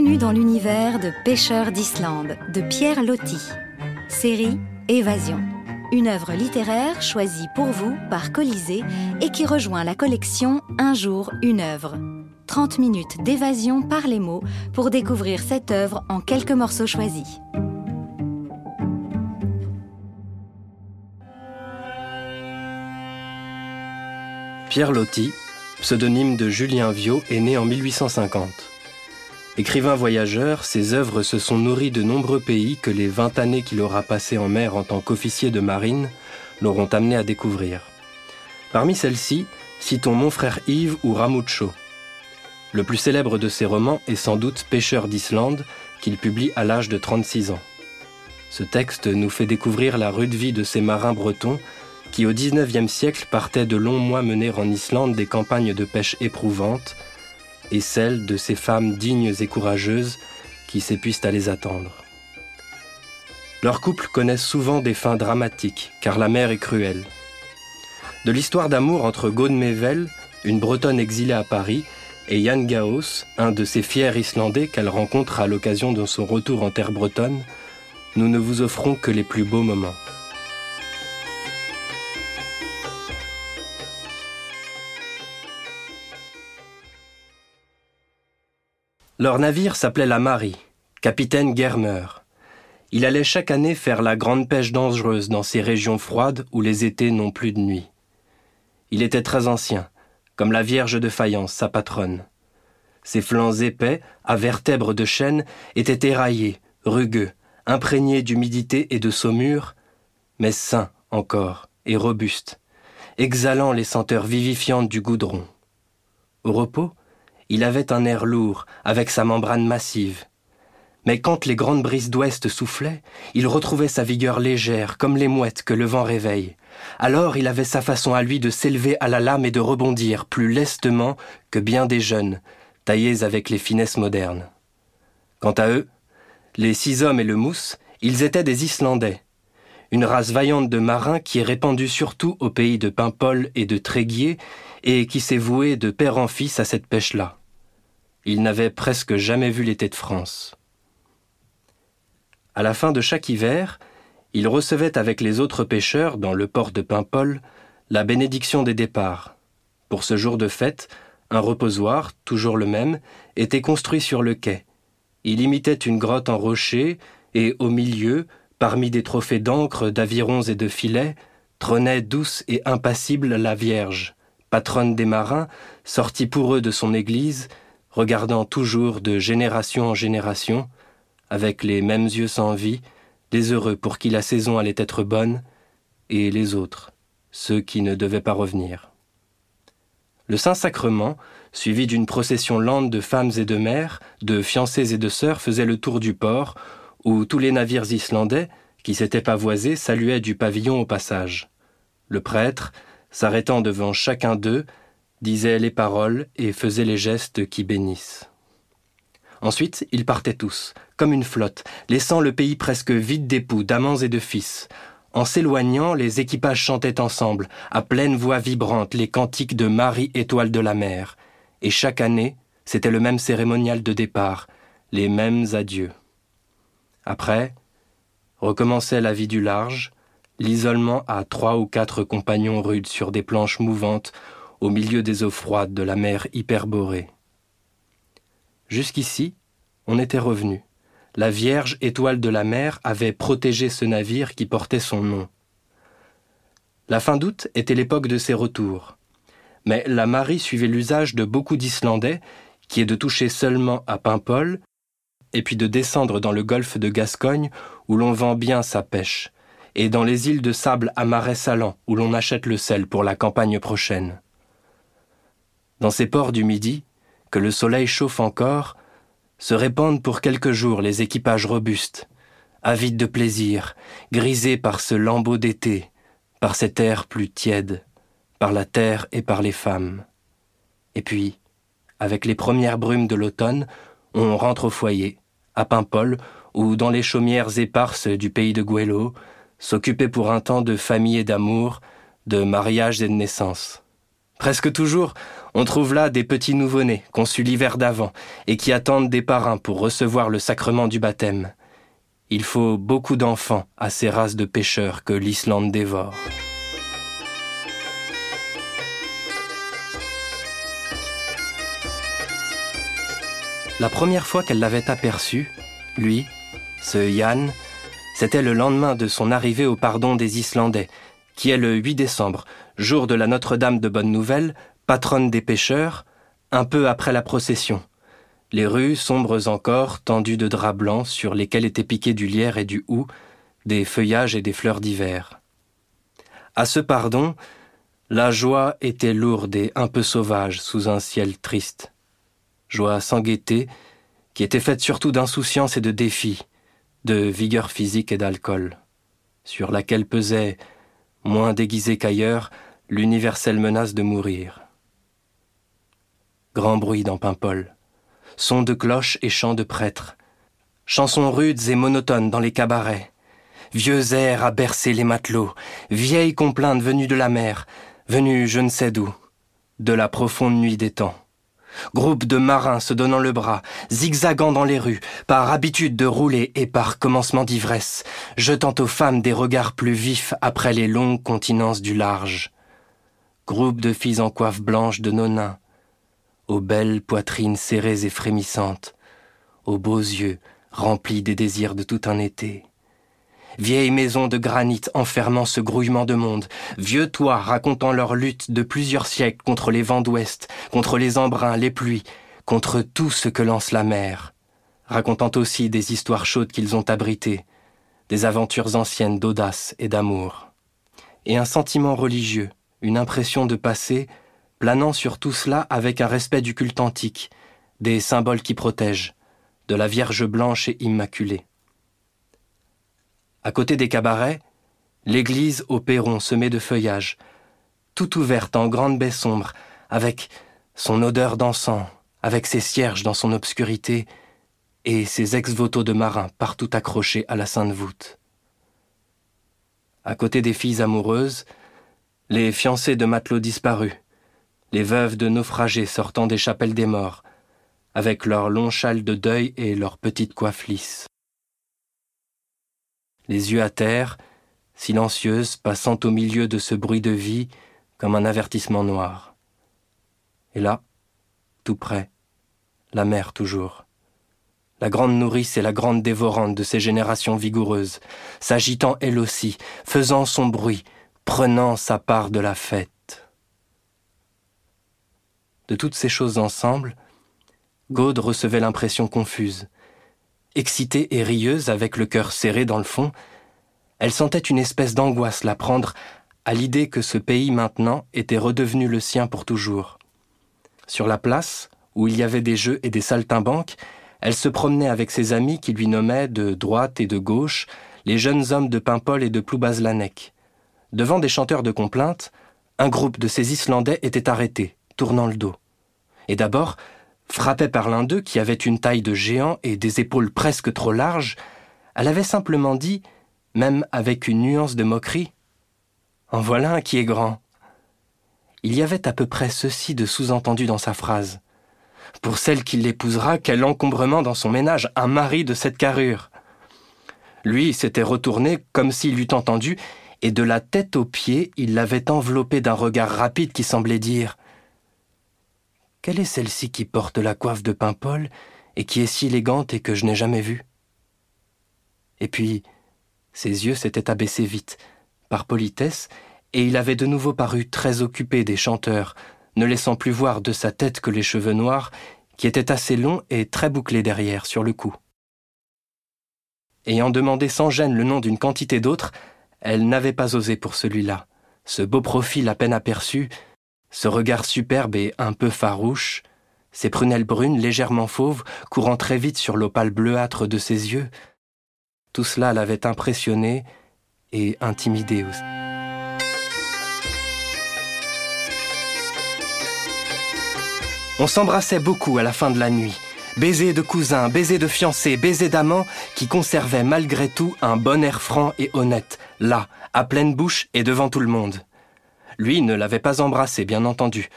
Bienvenue dans l'univers de Pêcheurs d'Islande de Pierre Loti. Série Évasion. Une œuvre littéraire choisie pour vous par Colisée et qui rejoint la collection Un jour, une œuvre. 30 minutes d'évasion par les mots pour découvrir cette œuvre en quelques morceaux choisis. Pierre Loti, pseudonyme de Julien Viau, est né en 1850. Écrivain voyageur, ses œuvres se sont nourries de nombreux pays que les 20 années qu'il aura passées en mer en tant qu'officier de marine l'auront amené à découvrir. Parmi celles-ci, citons Mon frère Yves ou Ramucho. Le plus célèbre de ses romans est sans doute Pêcheur d'Islande, qu'il publie à l'âge de 36 ans. Ce texte nous fait découvrir la rude vie de ces marins bretons qui au XIXe siècle partaient de longs mois mener en Islande des campagnes de pêche éprouvantes, et celles de ces femmes dignes et courageuses qui s'épuisent à les attendre. Leurs couples connaissent souvent des fins dramatiques, car la mer est cruelle. De l'histoire d'amour entre Gaud Mevel, une Bretonne exilée à Paris, et Jan Gaos, un de ces fiers Islandais qu'elle rencontre à l'occasion de son retour en terre bretonne, nous ne vous offrons que les plus beaux moments. Leur navire s'appelait la Marie, capitaine Germer. Il allait chaque année faire la grande pêche dangereuse dans ces régions froides où les étés n'ont plus de nuit. Il était très ancien, comme la Vierge de faïence, sa patronne. Ses flancs épais, à vertèbres de chêne, étaient éraillés, rugueux, imprégnés d'humidité et de saumure, mais sains encore et robustes, exhalant les senteurs vivifiantes du goudron. Au repos, il avait un air lourd, avec sa membrane massive. Mais quand les grandes brises d'ouest soufflaient, il retrouvait sa vigueur légère, comme les mouettes que le vent réveille. Alors il avait sa façon à lui de s'élever à la lame et de rebondir plus lestement que bien des jeunes, taillés avec les finesses modernes. Quant à eux, les six hommes et le mousse, ils étaient des Islandais, une race vaillante de marins qui est répandue surtout au pays de Paimpol et de Tréguier et qui s'est vouée de père en fils à cette pêche-là. Il n'avait presque jamais vu l'été de France. À la fin de chaque hiver, il recevait avec les autres pêcheurs dans le port de Paimpol la bénédiction des départs. Pour ce jour de fête, un reposoir, toujours le même, était construit sur le quai. Il imitait une grotte en rocher, et au milieu, parmi des trophées d'encre, d'avirons et de filets, trônait douce et impassible la Vierge, patronne des marins, sortie pour eux de son église, regardant toujours de génération en génération, avec les mêmes yeux sans vie, les heureux pour qui la saison allait être bonne, et les autres, ceux qui ne devaient pas revenir. Le Saint-Sacrement, suivi d'une procession lente de femmes et de mères, de fiancés et de sœurs, faisait le tour du port, où tous les navires islandais, qui s'étaient pavoisés, saluaient du pavillon au passage. Le prêtre, s'arrêtant devant chacun d'eux, disait les paroles et faisait les gestes qui bénissent. Ensuite, ils partaient tous, comme une flotte, laissant le pays presque vide d'époux, d'amants et de fils. En s'éloignant, les équipages chantaient ensemble, à pleine voix vibrante, les cantiques de Marie étoile de la mer. Et chaque année, c'était le même cérémonial de départ, les mêmes adieux. Après, recommençait la vie du large, l'isolement à trois ou quatre compagnons rudes sur des planches mouvantes au milieu des eaux froides de la mer hyperborée. Jusqu'ici, on était revenu. La Vierge étoile de la mer avait protégé ce navire qui portait son nom. La fin d'août était l'époque de ses retours. Mais la Marie suivait l'usage de beaucoup d'Islandais, qui est de toucher seulement à Paimpol, et puis de descendre dans le golfe de Gascogne, où l'on vend bien sa pêche, et dans les îles de sable à marais salants, où l'on achète le sel pour la campagne prochaine. Dans ces ports du Midi, que le soleil chauffe encore, se répandent pour quelques jours les équipages robustes, avides de plaisir, grisés par ce lambeau d'été, par cet air plus tiède, par la terre et par les femmes. Et puis, avec les premières brumes de l'automne, on rentre au foyer, à Paimpol, ou dans les chaumières éparses du pays de Guélo, s'occuper pour un temps de famille et d'amour, de mariage et de naissance Presque toujours, on trouve là des petits nouveau-nés conçus l'hiver d'avant et qui attendent des parrains pour recevoir le sacrement du baptême. Il faut beaucoup d'enfants à ces races de pêcheurs que l'Islande dévore. La première fois qu'elle l'avait aperçu, lui, ce Yann, c'était le lendemain de son arrivée au pardon des Islandais, qui est le 8 décembre, jour de la Notre-Dame de Bonne Nouvelle, patronne des pêcheurs, un peu après la procession. Les rues, sombres encore, tendues de draps blancs sur lesquels étaient piqués du lierre et du hou, des feuillages et des fleurs d'hiver. À ce pardon, la joie était lourde et un peu sauvage sous un ciel triste. Joie sans gaieté, qui était faite surtout d'insouciance et de défi, de vigueur physique et d'alcool, sur laquelle pesait, moins déguisée qu'ailleurs, l'universelle menace de mourir. Grand bruit dans Paimpol, son de cloches et chants de prêtres, chansons rudes et monotones dans les cabarets, vieux airs à bercer les matelots, vieilles complaintes venues de la mer, venues je ne sais d'où, de la profonde nuit des temps. Groupe de marins se donnant le bras, zigzagant dans les rues, par habitude de rouler et par commencement d'ivresse, jetant aux femmes des regards plus vifs après les longues continences du large. Groupe de filles en coiffe blanche de nonins, aux belles poitrines serrées et frémissantes, aux beaux yeux remplis des désirs de tout un été vieilles maisons de granit enfermant ce grouillement de monde, vieux toits racontant leur lutte de plusieurs siècles contre les vents d'ouest, contre les embruns, les pluies, contre tout ce que lance la mer, racontant aussi des histoires chaudes qu'ils ont abritées, des aventures anciennes d'audace et d'amour. Et un sentiment religieux, une impression de passé, planant sur tout cela avec un respect du culte antique, des symboles qui protègent, de la Vierge blanche et immaculée. À côté des cabarets, l'église au perron semée de feuillage, toute ouverte en grande baie sombre, avec son odeur d'encens, avec ses cierges dans son obscurité, et ses ex-votos de marins partout accrochés à la sainte voûte. À côté des filles amoureuses, les fiancés de matelots disparus, les veuves de naufragés sortant des chapelles des morts, avec leurs longs châles de deuil et leurs petites coiffes lisses les yeux à terre, silencieuse, passant au milieu de ce bruit de vie comme un avertissement noir. Et là, tout près, la mer toujours. La grande nourrice et la grande dévorante de ces générations vigoureuses, s'agitant elle aussi, faisant son bruit, prenant sa part de la fête. Toutes ces choses ensemble, Gaude recevait l'impression confuse, excitée et rieuse, avec le cœur serré dans le fond, elle sentait une espèce d'angoisse la prendre à l'idée que ce pays maintenant était redevenu le sien pour toujours. Sur la place, où il y avait des jeux et des saltimbanques, elle se promenait avec ses amis qui lui nommaient de droite et de gauche les jeunes hommes de Paimpol et de Ploubazlanec. Devant des chanteurs de complaintes, un groupe de ces Islandais était arrêté, tournant le dos. Et d'abord, Frappée par l'un d'eux qui avait une taille de géant et des épaules presque trop larges, elle avait simplement dit, même avec une nuance de moquerie, En voilà un qui est grand. Il y avait à peu près ceci de sous-entendu dans sa phrase. Pour celle qui l'épousera, quel encombrement dans son ménage, un mari de cette carrure. Lui s'était retourné comme s'il eût entendu, et de la tête aux pieds, il l'avait enveloppé d'un regard rapide qui semblait dire quelle est celle-ci qui porte la coiffe de Paimpol et qui est si élégante et que je n'ai jamais vue? Et puis, ses yeux s'étaient abaissés vite, par politesse, et il avait de nouveau paru très occupé des chanteurs, ne laissant plus voir de sa tête que les cheveux noirs, qui étaient assez longs et très bouclés derrière, sur le cou. Ayant demandé sans gêne le nom d'une quantité d'autres, elle n'avait pas osé pour celui-là. Ce beau profil à peine aperçu, ce regard superbe et un peu farouche, ses prunelles brunes légèrement fauves courant très vite sur l'opale bleuâtre de ses yeux, tout cela l'avait impressionné et intimidé aussi. On s'embrassait beaucoup à la fin de la nuit. Baisers de cousins, baisers de fiancés, baisers d'amants qui conservaient malgré tout un bon air franc et honnête, là, à pleine bouche et devant tout le monde. Lui ne l'avait pas embrassée, bien entendu.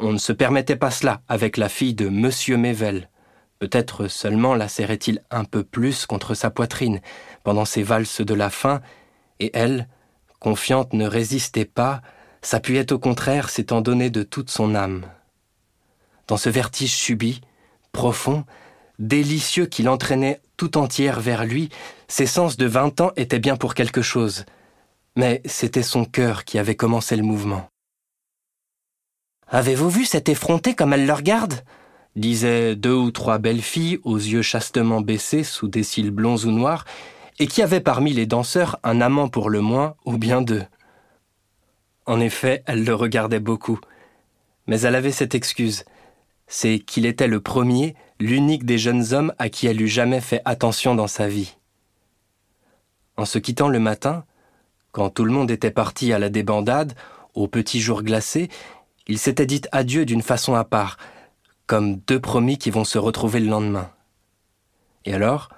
On ne se permettait pas cela avec la fille de Monsieur Mével. Peut-être seulement la serrait-il un peu plus contre sa poitrine pendant ces valses de la faim, et elle, confiante, ne résistait pas, s'appuyait au contraire, s'étant donné de toute son âme. Dans ce vertige subit, profond, délicieux qui l'entraînait tout entière vers lui, ses sens de vingt ans étaient bien pour quelque chose, mais c'était son cœur qui avait commencé le mouvement. Avez-vous vu cette effrontée comme elle le regarde? disaient deux ou trois belles filles aux yeux chastement baissés sous des cils blonds ou noirs, et qui avaient parmi les danseurs un amant pour le moins ou bien deux. En effet, elle le regardait beaucoup, mais elle avait cette excuse, c'est qu'il était le premier, l'unique des jeunes hommes à qui elle eût jamais fait attention dans sa vie. En se quittant le matin, quand tout le monde était parti à la débandade, au petit jour glacé, il s'était dit adieu d'une façon à part, comme deux promis qui vont se retrouver le lendemain. Et alors,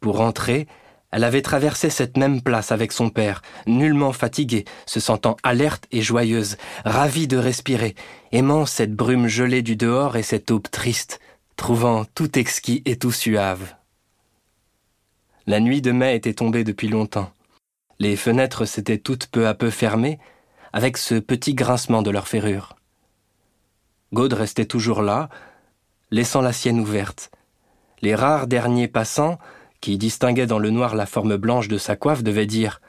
pour rentrer, elle avait traversé cette même place avec son père, nullement fatiguée, se sentant alerte et joyeuse, ravie de respirer, aimant cette brume gelée du dehors et cette aube triste, trouvant tout exquis et tout suave. La nuit de mai était tombée depuis longtemps. Les fenêtres s'étaient toutes peu à peu fermées, avec ce petit grincement de leurs ferrures. Gaude restait toujours là, laissant la sienne ouverte. Les rares derniers passants, qui distinguaient dans le noir la forme blanche de sa coiffe, devaient dire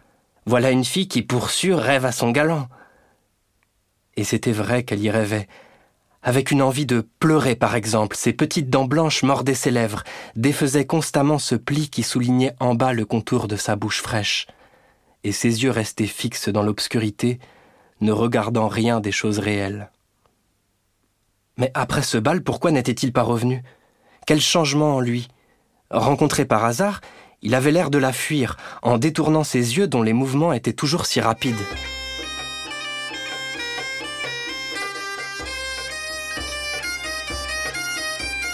Voilà une fille qui, pour sûr, rêve à son galant. Et c'était vrai qu'elle y rêvait. Avec une envie de pleurer, par exemple, ses petites dents blanches mordaient ses lèvres, défaisaient constamment ce pli qui soulignait en bas le contour de sa bouche fraîche. Et ses yeux restaient fixes dans l'obscurité, ne regardant rien des choses réelles. Mais après ce bal, pourquoi n'était-il pas revenu? Quel changement en lui? Rencontré par hasard, il avait l'air de la fuir, en détournant ses yeux dont les mouvements étaient toujours si rapides.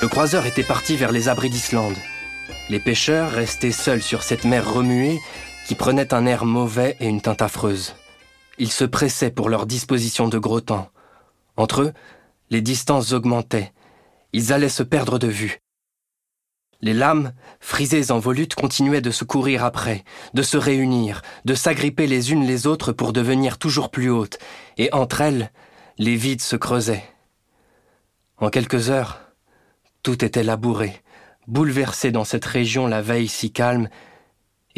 Le croiseur était parti vers les abris d'Islande. Les pêcheurs restaient seuls sur cette mer remuée qui prenait un air mauvais et une teinte affreuse. Ils se pressaient pour leur disposition de gros temps. Entre eux, les distances augmentaient. Ils allaient se perdre de vue. Les lames, frisées en volute, continuaient de se courir après, de se réunir, de s'agripper les unes les autres pour devenir toujours plus hautes, et entre elles, les vides se creusaient. En quelques heures, tout était labouré, bouleversé dans cette région la veille si calme,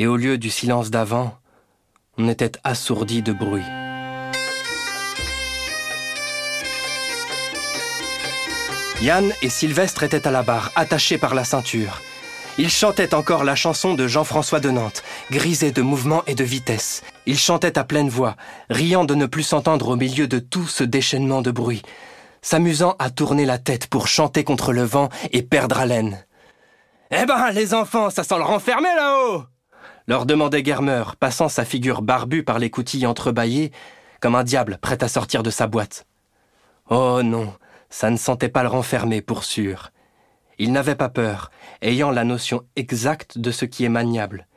et au lieu du silence d'avant, on était assourdi de bruit. Yann et Sylvestre étaient à la barre, attachés par la ceinture. Ils chantaient encore la chanson de Jean-François de Nantes, grisés de mouvement et de vitesse. Ils chantaient à pleine voix, riant de ne plus s'entendre au milieu de tout ce déchaînement de bruit, s'amusant à tourner la tête pour chanter contre le vent et perdre haleine. Eh ben, les enfants, ça sent le renfermer là-haut leur demandait Germer, passant sa figure barbue par les coutilles entrebâillées, comme un diable prêt à sortir de sa boîte. Oh non, ça ne sentait pas le renfermer, pour sûr. Il n'avait pas peur, ayant la notion exacte de ce qui est maniable,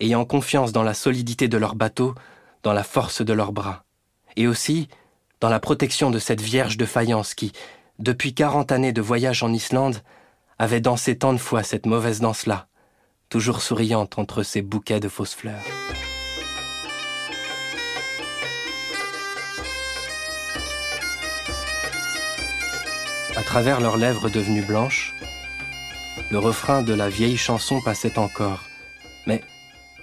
ayant confiance dans la solidité de leur bateau, dans la force de leurs bras, et aussi dans la protection de cette vierge de faïence qui, depuis quarante années de voyage en Islande, avait dansé tant de fois cette mauvaise danse-là, toujours souriante entre ses bouquets de fausses fleurs. À travers leurs lèvres devenues blanches, le refrain de la vieille chanson passait encore, mais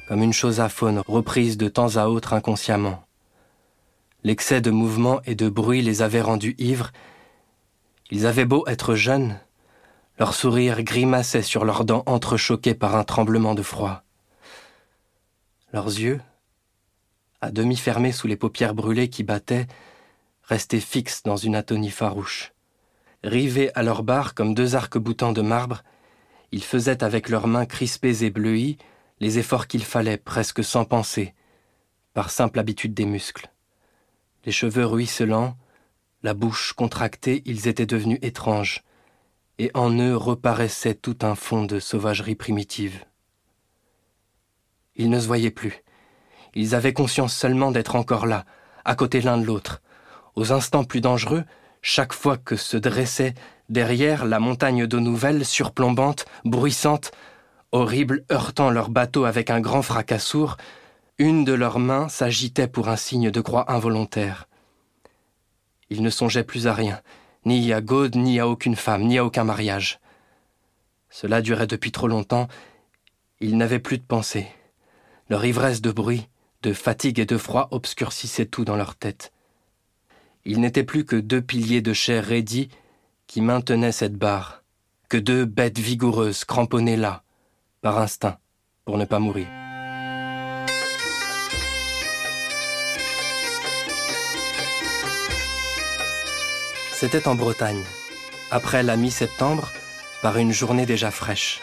comme une chose aphone reprise de temps à autre inconsciemment. L'excès de mouvement et de bruit les avait rendus ivres. Ils avaient beau être jeunes, leur sourire grimaçait sur leurs dents entrechoquées par un tremblement de froid. Leurs yeux, à demi fermés sous les paupières brûlées qui battaient, restaient fixes dans une atonie farouche. Rivés à leurs barres comme deux arcs-boutants de marbre, ils faisaient avec leurs mains crispées et bleuies les efforts qu'il fallait presque sans penser, par simple habitude des muscles. Les cheveux ruisselants, la bouche contractée, ils étaient devenus étranges, et en eux reparaissait tout un fond de sauvagerie primitive. Ils ne se voyaient plus. Ils avaient conscience seulement d'être encore là, à côté l'un de l'autre, aux instants plus dangereux, chaque fois que se dressait derrière la montagne d'eau nouvelle, surplombante, bruissante, horrible, heurtant leur bateau avec un grand fracas sourd, une de leurs mains s'agitait pour un signe de croix involontaire. Ils ne songeaient plus à rien, ni à Gaude, ni à aucune femme, ni à aucun mariage. Cela durait depuis trop longtemps, ils n'avaient plus de pensée. Leur ivresse de bruit, de fatigue et de froid obscurcissait tout dans leur tête. Ils n'étaient plus que deux piliers de chair raidis qui maintenaient cette barre, que deux bêtes vigoureuses cramponnées là, par instinct, pour ne pas mourir. C'était en Bretagne, après la mi-septembre, par une journée déjà fraîche.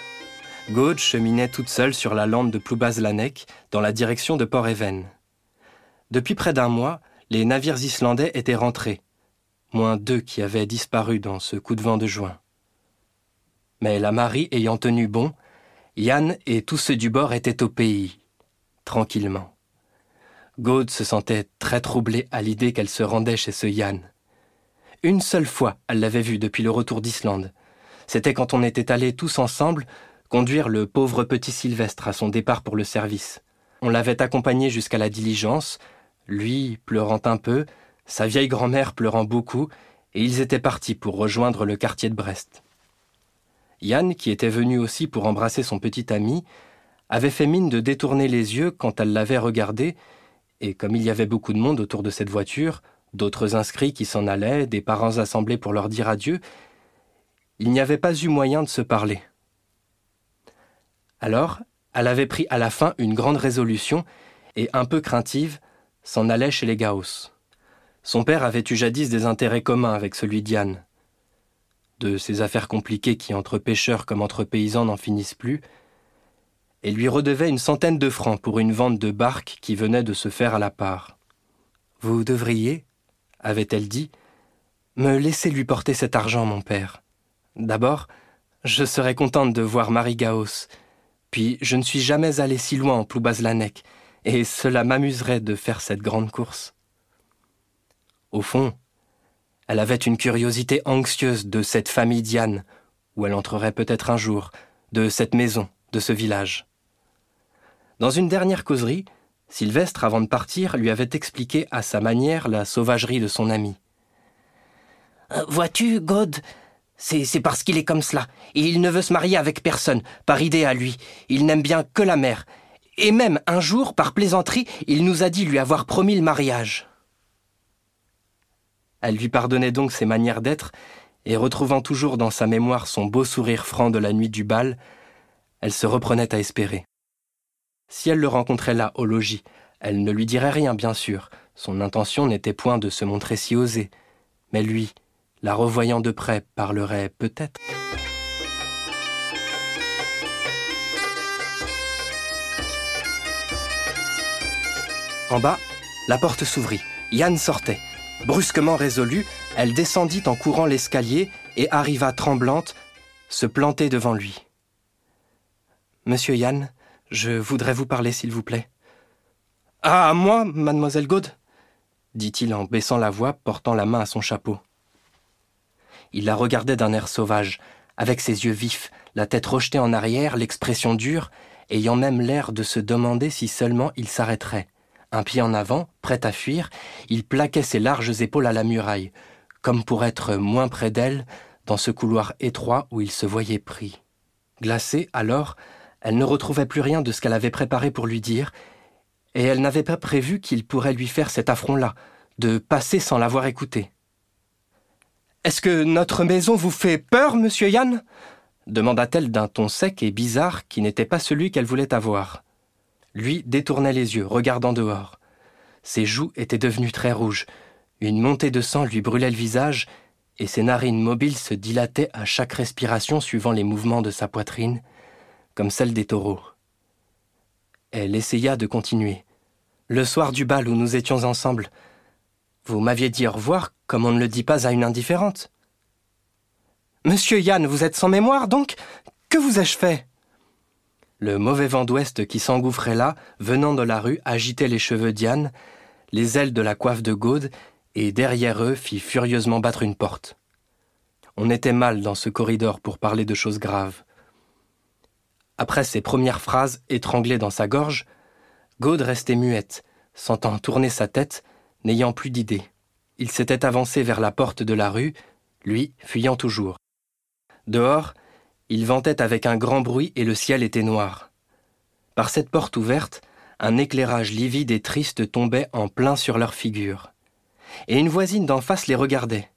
Gaude cheminait toute seule sur la lande de Ploubaz-Lanec dans la direction de Port-Even. Depuis près d'un mois, les navires islandais étaient rentrés, moins deux qui avaient disparu dans ce coup de vent de juin. Mais la Marie ayant tenu bon, Yann et tous ceux du bord étaient au pays, tranquillement. Gaude se sentait très troublée à l'idée qu'elle se rendait chez ce Yann. Une seule fois, elle l'avait vu depuis le retour d'Islande. C'était quand on était allés tous ensemble conduire le pauvre petit Sylvestre à son départ pour le service. On l'avait accompagné jusqu'à la diligence, lui pleurant un peu, sa vieille grand-mère pleurant beaucoup, et ils étaient partis pour rejoindre le quartier de Brest. Yann, qui était venu aussi pour embrasser son petit ami, avait fait mine de détourner les yeux quand elle l'avait regardé, et comme il y avait beaucoup de monde autour de cette voiture, d'autres inscrits qui s'en allaient, des parents assemblés pour leur dire adieu, il n'y avait pas eu moyen de se parler. Alors, elle avait pris à la fin une grande résolution, et un peu craintive, s'en allait chez les Gauss. Son père avait eu jadis des intérêts communs avec celui d'Yann. De ces affaires compliquées qui, entre pêcheurs comme entre paysans, n'en finissent plus, et lui redevait une centaine de francs pour une vente de barques qui venait de se faire à la part. Vous devriez, avait-elle dit, me laisser lui porter cet argent, mon père. D'abord, je serais contente de voir Marie Gaos, puis je ne suis jamais allée si loin en Ploubaz-Lanec, et cela m'amuserait de faire cette grande course. Au fond, elle avait une curiosité anxieuse de cette famille Diane, où elle entrerait peut-être un jour, de cette maison, de ce village. Dans une dernière causerie, Sylvestre, avant de partir, lui avait expliqué à sa manière la sauvagerie de son ami. Euh, vois-tu, God, c'est parce qu'il est comme cela. Et il ne veut se marier avec personne, par idée à lui. Il n'aime bien que la mère. Et même un jour, par plaisanterie, il nous a dit lui avoir promis le mariage. Elle lui pardonnait donc ses manières d'être, et retrouvant toujours dans sa mémoire son beau sourire franc de la nuit du bal, elle se reprenait à espérer. Si elle le rencontrait là, au logis, elle ne lui dirait rien, bien sûr. Son intention n'était point de se montrer si osée. Mais lui, la revoyant de près, parlerait peut-être. En bas, la porte s'ouvrit. Yann sortait. Brusquement résolue, elle descendit en courant l'escalier et arriva tremblante, se planter devant lui. Monsieur Yann, je voudrais vous parler, s'il vous plaît. Ah, moi, mademoiselle Gaude dit-il en baissant la voix, portant la main à son chapeau. Il la regardait d'un air sauvage, avec ses yeux vifs, la tête rejetée en arrière, l'expression dure, ayant même l'air de se demander si seulement il s'arrêterait. Un pied en avant, prêt à fuir, il plaquait ses larges épaules à la muraille, comme pour être moins près d'elle, dans ce couloir étroit où il se voyait pris. Glacée, alors, elle ne retrouvait plus rien de ce qu'elle avait préparé pour lui dire, et elle n'avait pas prévu qu'il pourrait lui faire cet affront-là, de passer sans l'avoir écouté. Est-ce que notre maison vous fait peur, monsieur Yann? demanda-t-elle d'un ton sec et bizarre qui n'était pas celui qu'elle voulait avoir. Lui détournait les yeux, regardant dehors. Ses joues étaient devenues très rouges, une montée de sang lui brûlait le visage, et ses narines mobiles se dilataient à chaque respiration suivant les mouvements de sa poitrine, comme celle des taureaux. Elle essaya de continuer. Le soir du bal où nous étions ensemble, vous m'aviez dit au revoir comme on ne le dit pas à une indifférente. Monsieur Yann, vous êtes sans mémoire, donc Que vous ai-je fait? Le mauvais vent d'ouest qui s'engouffrait là, venant de la rue, agitait les cheveux d'Yann, les ailes de la coiffe de Gaude, et derrière eux fit furieusement battre une porte. On était mal dans ce corridor pour parler de choses graves. Après ces premières phrases étranglées dans sa gorge, Gaude restait muette, sentant tourner sa tête, n'ayant plus d'idée. Il s'était avancé vers la porte de la rue, lui fuyant toujours. Dehors, il ventait avec un grand bruit et le ciel était noir. Par cette porte ouverte, un éclairage livide et triste tombait en plein sur leurs figures. Et une voisine d'en face les regardait.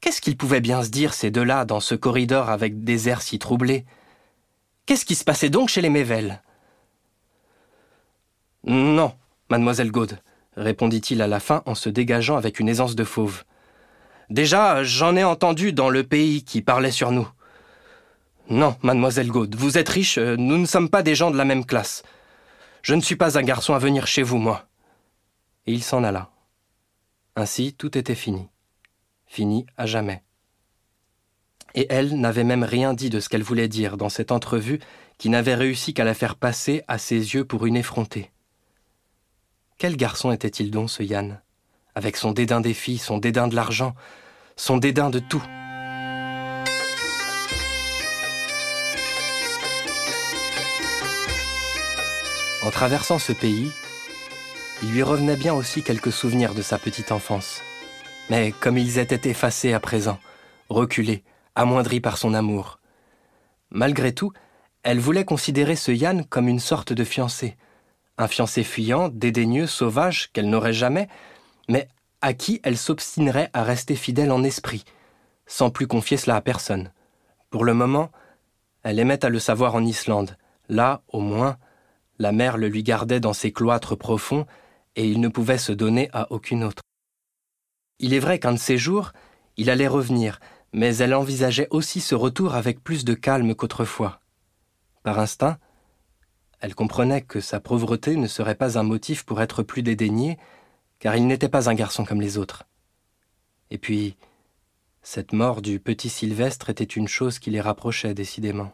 Qu'est-ce qu'ils pouvaient bien se dire, ces deux-là, dans ce corridor avec des airs si troublés? Qu'est-ce qui se passait donc chez les Mével? Non, mademoiselle Gaude, répondit-il à la fin en se dégageant avec une aisance de fauve. Déjà, j'en ai entendu dans le pays qui parlait sur nous. Non, mademoiselle Gaude, vous êtes riche, nous ne sommes pas des gens de la même classe. Je ne suis pas un garçon à venir chez vous, moi. Et il s'en alla. Ainsi, tout était fini. Fini à jamais. Et elle n'avait même rien dit de ce qu'elle voulait dire dans cette entrevue qui n'avait réussi qu'à la faire passer à ses yeux pour une effrontée. Quel garçon était-il donc, ce Yann? Avec son dédain des filles, son dédain de l'argent, son dédain de tout. En traversant ce pays, il lui revenait bien aussi quelques souvenirs de sa petite enfance. Mais comme ils étaient effacés à présent, reculés, amoindris par son amour. Malgré tout, elle voulait considérer ce Yann comme une sorte de fiancé, un fiancé fuyant, dédaigneux, sauvage, qu'elle n'aurait jamais, mais à qui elle s'obstinerait à rester fidèle en esprit, sans plus confier cela à personne. Pour le moment, elle aimait à le savoir en Islande. Là, au moins, la mère le lui gardait dans ses cloîtres profonds, et il ne pouvait se donner à aucune autre. Il est vrai qu'un de ces jours, il allait revenir, mais elle envisageait aussi ce retour avec plus de calme qu'autrefois. Par instinct, elle comprenait que sa pauvreté ne serait pas un motif pour être plus dédaigné, car il n'était pas un garçon comme les autres. Et puis, cette mort du petit Sylvestre était une chose qui les rapprochait décidément.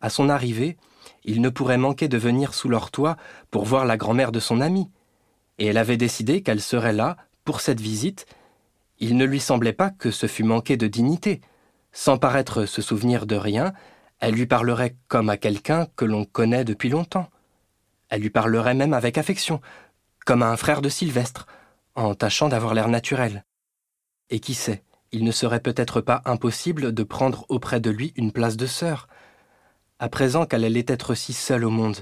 À son arrivée, il ne pourrait manquer de venir sous leur toit pour voir la grand-mère de son ami, et elle avait décidé qu'elle serait là pour cette visite. Il ne lui semblait pas que ce fût manquer de dignité. Sans paraître se souvenir de rien, elle lui parlerait comme à quelqu'un que l'on connaît depuis longtemps. Elle lui parlerait même avec affection, comme à un frère de Sylvestre, en tâchant d'avoir l'air naturel. Et qui sait, il ne serait peut-être pas impossible de prendre auprès de lui une place de sœur, à présent qu'elle allait être si seule au monde,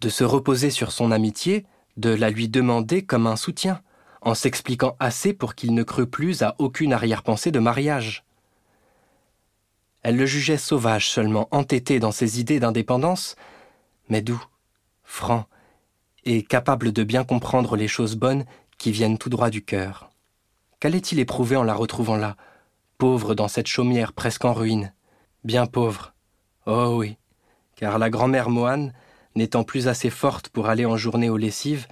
de se reposer sur son amitié, de la lui demander comme un soutien, en s'expliquant assez pour qu'il ne crût plus à aucune arrière-pensée de mariage. Elle le jugeait sauvage seulement, entêté dans ses idées d'indépendance, mais doux, franc, et capable de bien comprendre les choses bonnes qui viennent tout droit du cœur. Qu'allait-il éprouver en la retrouvant là, pauvre dans cette chaumière presque en ruine? Bien pauvre. Oh oui, car la grand-mère Mohan, n'étant plus assez forte pour aller en journée aux lessives,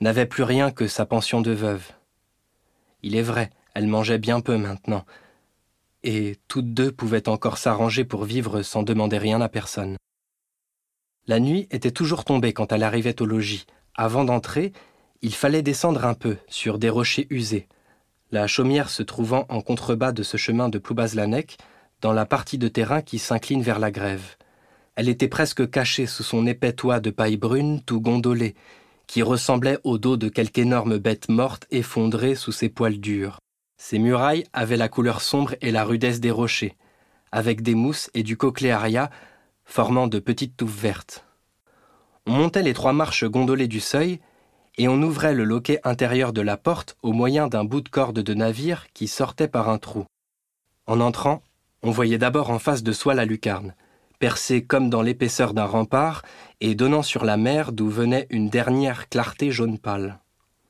n'avait plus rien que sa pension de veuve. Il est vrai, elle mangeait bien peu maintenant, et toutes deux pouvaient encore s'arranger pour vivre sans demander rien à personne. La nuit était toujours tombée quand elle arrivait au logis. Avant d'entrer, il fallait descendre un peu sur des rochers usés. La chaumière se trouvant en contrebas de ce chemin de Ploubazlanec, dans la partie de terrain qui s'incline vers la grève. Elle était presque cachée sous son épais toit de paille brune tout gondolé, qui ressemblait au dos de quelque énorme bête morte effondrée sous ses poils durs. Ces murailles avaient la couleur sombre et la rudesse des rochers, avec des mousses et du cochléaria formant de petites touffes vertes. On montait les trois marches gondolées du seuil, et on ouvrait le loquet intérieur de la porte au moyen d'un bout de corde de navire qui sortait par un trou. En entrant, on voyait d'abord en face de soi la lucarne, percée comme dans l'épaisseur d'un rempart et donnant sur la mer d'où venait une dernière clarté jaune pâle.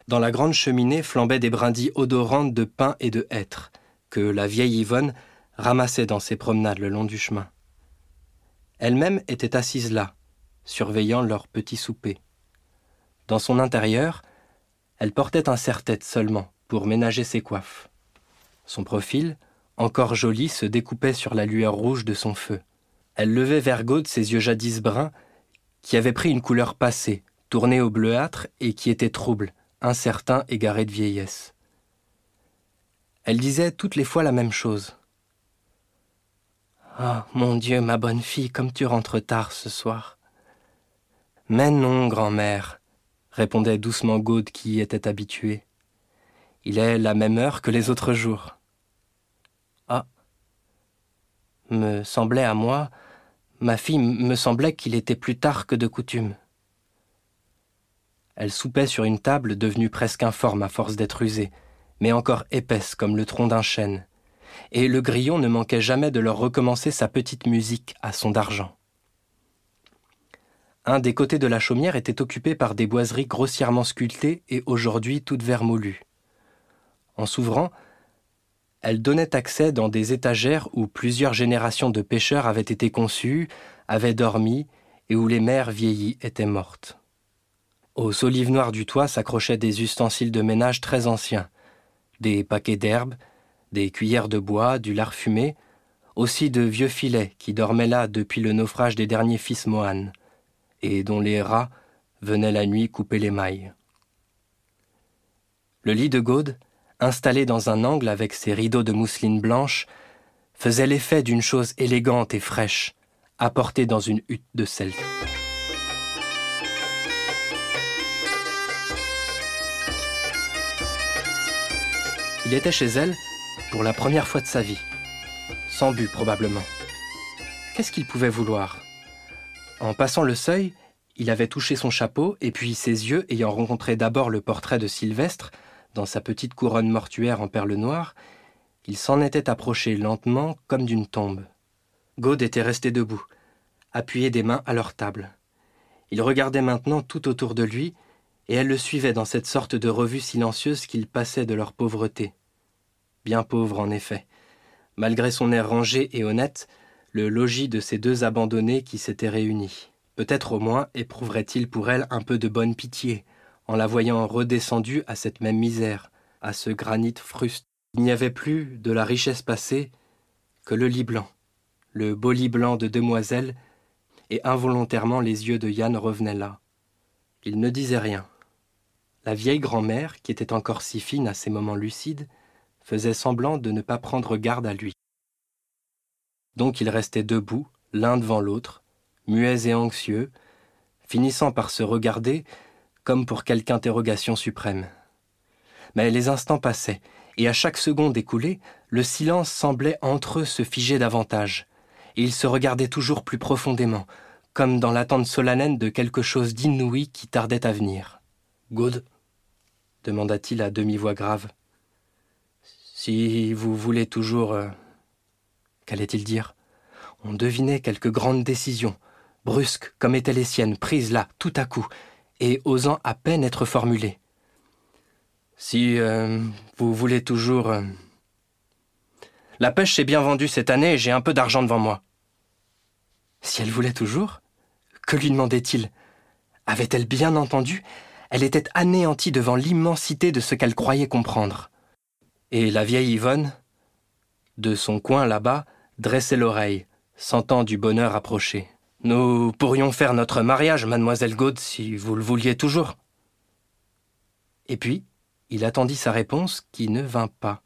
Dans la grande cheminée flambaient des brindilles odorantes de pain et de hêtre, que la vieille Yvonne ramassait dans ses promenades le long du chemin. Elle-même était assise là, surveillant leur petit souper. Dans son intérieur, elle portait un serre-tête seulement pour ménager ses coiffes. Son profil, encore joli, se découpait sur la lueur rouge de son feu. Elle levait vers Gaude ses yeux jadis bruns, qui avaient pris une couleur passée, tournée au bleuâtre et qui étaient troubles, incertain, égaré de vieillesse. Elle disait toutes les fois la même chose. Ah, mon Dieu, ma bonne fille, comme tu rentres tard ce soir. Mais non, grand-mère, répondait doucement Gaude qui y était habituée. Il est la même heure que les autres jours. Ah. Me semblait à moi, ma fille me semblait qu'il était plus tard que de coutume. Elle soupait sur une table devenue presque informe à force d'être usée, mais encore épaisse comme le tronc d'un chêne, et le grillon ne manquait jamais de leur recommencer sa petite musique à son d'argent. Un des côtés de la chaumière était occupé par des boiseries grossièrement sculptées et aujourd'hui toutes vermoulues. En s'ouvrant, elle donnait accès dans des étagères où plusieurs générations de pêcheurs avaient été conçues, avaient dormi et où les mères vieillies étaient mortes. Aux solives noires du toit s'accrochaient des ustensiles de ménage très anciens, des paquets d'herbes, des cuillères de bois, du lard fumé, aussi de vieux filets qui dormaient là depuis le naufrage des derniers fils Mohan, et dont les rats venaient la nuit couper les mailles. Le lit de Gaude, installé dans un angle avec ses rideaux de mousseline blanche, faisait l'effet d'une chose élégante et fraîche, apportée dans une hutte de celte. Il était chez elle pour la première fois de sa vie. Sans but probablement. Qu'est-ce qu'il pouvait vouloir? En passant le seuil, il avait touché son chapeau, et puis ses yeux, ayant rencontré d'abord le portrait de Sylvestre, dans sa petite couronne mortuaire en perles noires, il s'en était approché lentement comme d'une tombe. Gaude était resté debout, appuyé des mains à leur table. Il regardait maintenant tout autour de lui, et elle le suivait dans cette sorte de revue silencieuse qu'il passait de leur pauvreté. Bien pauvre en effet. Malgré son air rangé et honnête, le logis de ces deux abandonnés qui s'étaient réunis. Peut-être au moins éprouverait-il pour elle un peu de bonne pitié, en la voyant redescendue à cette même misère, à ce granit fruste. Il n'y avait plus de la richesse passée que le lit blanc, le beau lit blanc de demoiselle, et involontairement les yeux de Yann revenaient là. Il ne disait rien. La vieille grand-mère, qui était encore si fine à ces moments lucides, faisait semblant de ne pas prendre garde à lui. Donc ils restaient debout, l'un devant l'autre, muets et anxieux, finissant par se regarder comme pour quelque interrogation suprême. Mais les instants passaient, et à chaque seconde écoulée, le silence semblait entre eux se figer davantage, et ils se regardaient toujours plus profondément, comme dans l'attente solennelle de quelque chose d'inouï qui tardait à venir. Good? demanda-t-il à demi-voix grave. Si vous voulez toujours. Euh, qu'allait-il dire? On devinait quelque grande décision, brusque comme étaient les siennes, prises là, tout à coup, et osant à peine être formulée. Si euh, vous voulez toujours. Euh, la pêche s'est bien vendue cette année et j'ai un peu d'argent devant moi. Si elle voulait toujours Que lui demandait-il? Avait-elle bien entendu? Elle était anéantie devant l'immensité de ce qu'elle croyait comprendre. Et la vieille Yvonne, de son coin là-bas, dressait l'oreille, sentant du bonheur approcher. Nous pourrions faire notre mariage, mademoiselle Gaude, si vous le vouliez toujours. Et puis, il attendit sa réponse qui ne vint pas.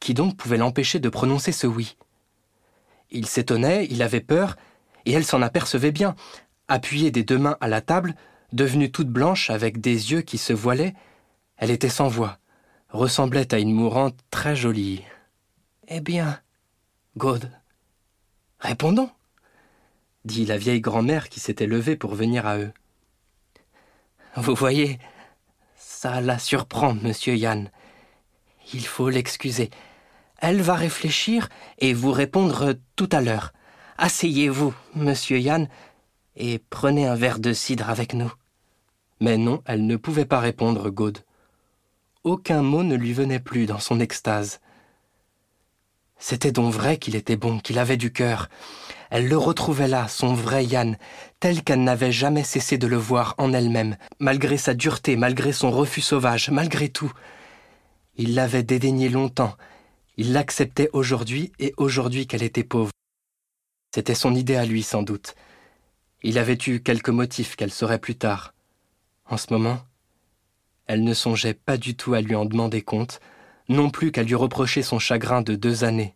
Qui donc pouvait l'empêcher de prononcer ce oui? Il s'étonnait, il avait peur, et elle s'en apercevait bien, appuyée des deux mains à la table, devenue toute blanche avec des yeux qui se voilaient, elle était sans voix, ressemblait à une mourante très jolie. Eh bien, God, répondons dit la vieille grand-mère qui s'était levée pour venir à eux. Vous voyez, ça la surprend, monsieur Yann. Il faut l'excuser. Elle va réfléchir et vous répondre tout à l'heure. Asseyez-vous, monsieur Yann, et prenez un verre de cidre avec nous. Mais non, elle ne pouvait pas répondre, Gaude. Aucun mot ne lui venait plus dans son extase. C'était donc vrai qu'il était bon, qu'il avait du cœur. Elle le retrouvait là, son vrai Yann, tel qu'elle n'avait jamais cessé de le voir en elle-même, malgré sa dureté, malgré son refus sauvage, malgré tout. Il l'avait dédaigné longtemps, il l'acceptait aujourd'hui et aujourd'hui qu'elle était pauvre. C'était son idée à lui sans doute. Il avait eu quelques motifs qu'elle saurait plus tard. En ce moment, Elle ne songeait pas du tout à lui en demander compte, non plus qu'à lui reprocher son chagrin de deux années.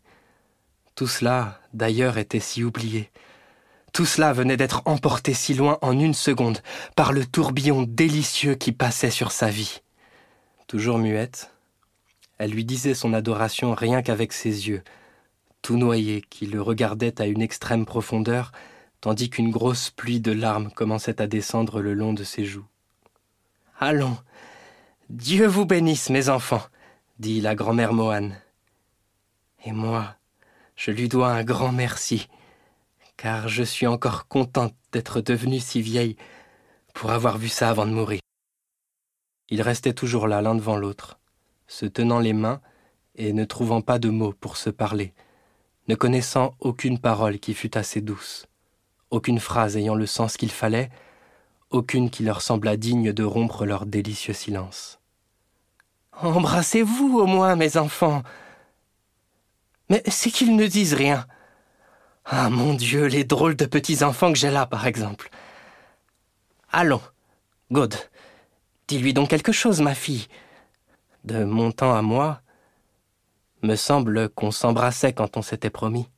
Tout cela, d'ailleurs, était si oublié. Tout cela venait d'être emporté si loin en une seconde par le tourbillon délicieux qui passait sur sa vie. Toujours muette, elle lui disait son adoration rien qu'avec ses yeux, tout noyés, qui le regardaient à une extrême profondeur, tandis qu'une grosse pluie de larmes commençait à descendre le long de ses joues. Allons, Dieu vous bénisse, mes enfants, dit la grand-mère Mohan. Et moi, je lui dois un grand merci, car je suis encore contente d'être devenue si vieille pour avoir vu ça avant de mourir. Ils restaient toujours là l'un devant l'autre, se tenant les mains et ne trouvant pas de mots pour se parler, ne connaissant aucune parole qui fût assez douce, aucune phrase ayant le sens qu'il fallait, aucune qui leur semblât digne de rompre leur délicieux silence. Embrassez-vous au moins, mes enfants, mais c'est qu'ils ne disent rien. Ah mon Dieu, les drôles de petits enfants que j'ai là, par exemple. Allons, God, dis-lui donc quelque chose, ma fille. De mon temps à moi, me semble qu'on s'embrassait quand on s'était promis.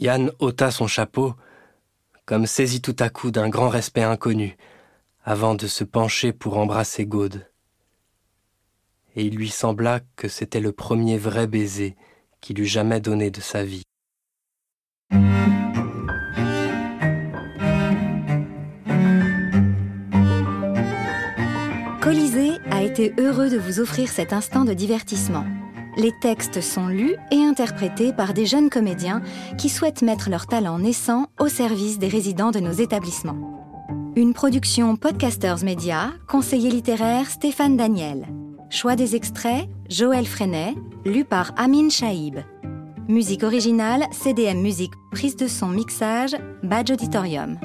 Yann ôta son chapeau, comme saisi tout à coup d'un grand respect inconnu, avant de se pencher pour embrasser Gaude. Et il lui sembla que c'était le premier vrai baiser qu'il eût jamais donné de sa vie. Colisée a été heureux de vous offrir cet instant de divertissement. Les textes sont lus et interprétés par des jeunes comédiens qui souhaitent mettre leur talent naissant au service des résidents de nos établissements. Une production Podcasters Media, conseiller littéraire Stéphane Daniel. Choix des extraits, Joël Freinet, lu par Amin Chaïb. Musique originale, CDM Musique, prise de son mixage, Badge Auditorium.